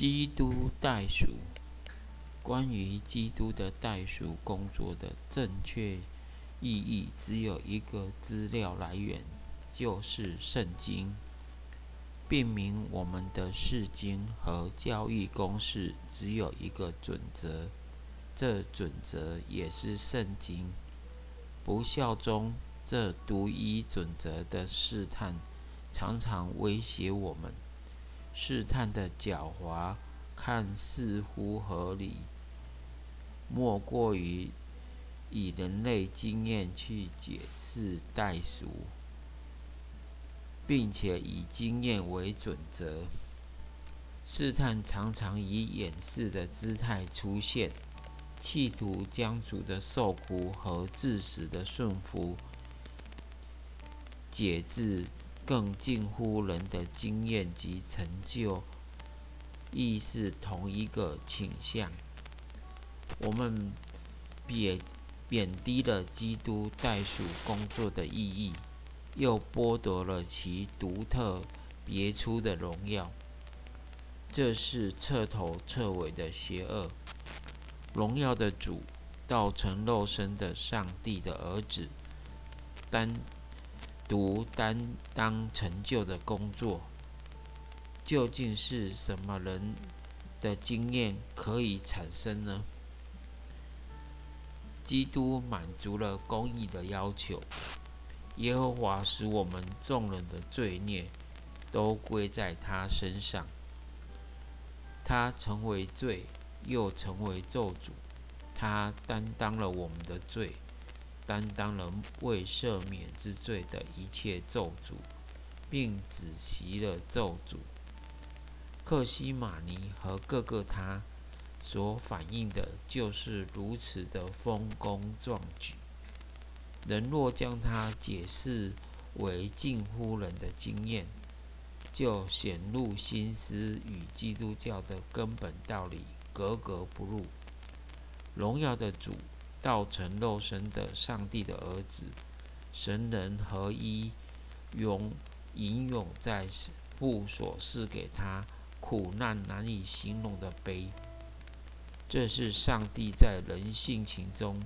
基督代赎，关于基督的代赎工作的正确意义，只有一个资料来源，就是圣经。辨明我们的释经和教义公式只有一个准则，这准则也是圣经。不效忠这独一准则的试探，常常威胁我们。试探的狡猾，看似乎合理，莫过于以人类经验去解释代数，并且以经验为准则。试探常常以掩饰的姿态出现，企图将主的受苦和致死的顺服解自。更近乎人的经验及成就，亦是同一个倾向。我们贬贬低了基督代数工作的意义，又剥夺了其独特别出的荣耀。这是彻头彻尾的邪恶。荣耀的主，道成肉身的上帝的儿子，单。独担当成就的工作，究竟是什么人的经验可以产生呢？基督满足了公义的要求，耶和华使我们众人的罪孽都归在他身上，他成为罪，又成为咒诅，他担当了我们的罪。担当了未赦免之罪的一切咒诅，并止息了咒诅。克西玛尼和各个他所反映的，就是如此的丰功壮举。人若将它解释为近乎人的经验，就显露心思与基督教的根本道理格格不入。荣耀的主。道成肉身的上帝的儿子，神人合一，永吟咏在父所赐给他苦难难以形容的悲。这是上帝在人性情中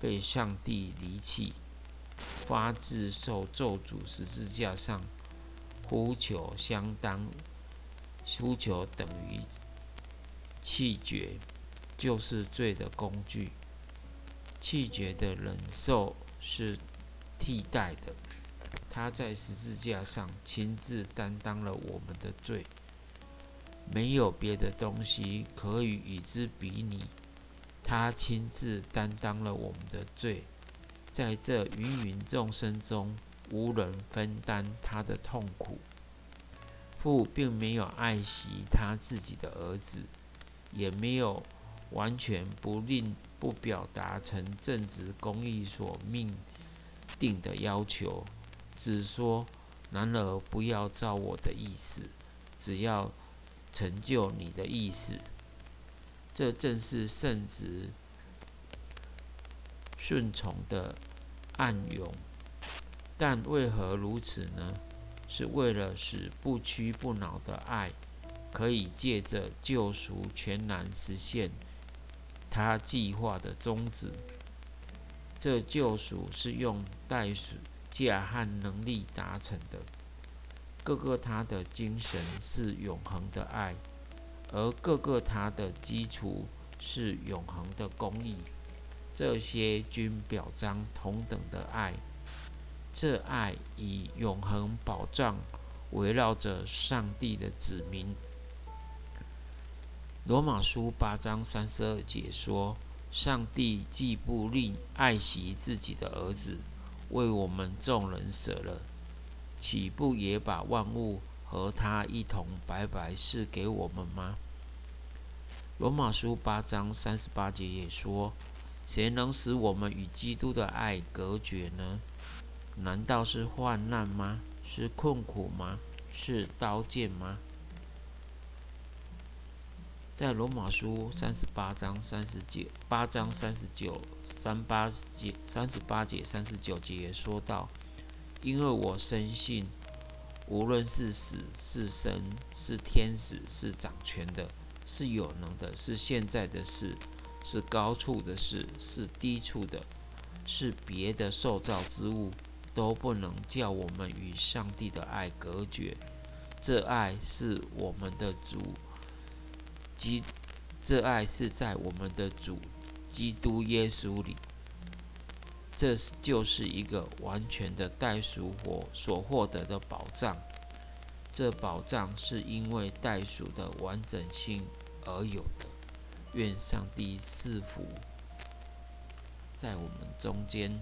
被上帝离弃，发自受咒诅十字架上呼求相当，呼求等于气绝，就是罪的工具。气绝的忍受是替代的，他在十字架上亲自担当了我们的罪，没有别的东西可以与之比拟。他亲自担当了我们的罪，在这芸芸众生中，无人分担他的痛苦。父并没有爱惜他自己的儿子，也没有完全不令。不表达成正直公义所命定的要求，只说：“然而不要照我的意思，只要成就你的意思。”这正是圣旨顺从的暗涌。但为何如此呢？是为了使不屈不挠的爱可以借着救赎全然实现。他计划的宗旨，这救赎是用代数价和能力达成的。各个他的精神是永恒的爱，而各个他的基础是永恒的公义。这些均表彰同等的爱。这爱以永恒保障围绕着上帝的子民。罗马书八章三十二节说：“上帝既不吝爱惜自己的儿子，为我们众人舍了，岂不也把万物和他一同白白赐给我们吗？”罗马书八章三十八节也说：“谁能使我们与基督的爱隔绝呢？难道是患难吗？是困苦吗？是刀剑吗？”在罗马书三十八章三十九八章三十九三八节三十八节三十九节说到，因为我深信，无论是死是生是天使是掌权的是有能的，是现在的事，是高处的事，是低处的，是别的受造之物，都不能叫我们与上帝的爱隔绝。这爱是我们的主基，这爱是在我们的主基督耶稣里。这就是一个完全的代赎活所获得的保障。这保障是因为代赎的完整性而有的。愿上帝赐福在我们中间。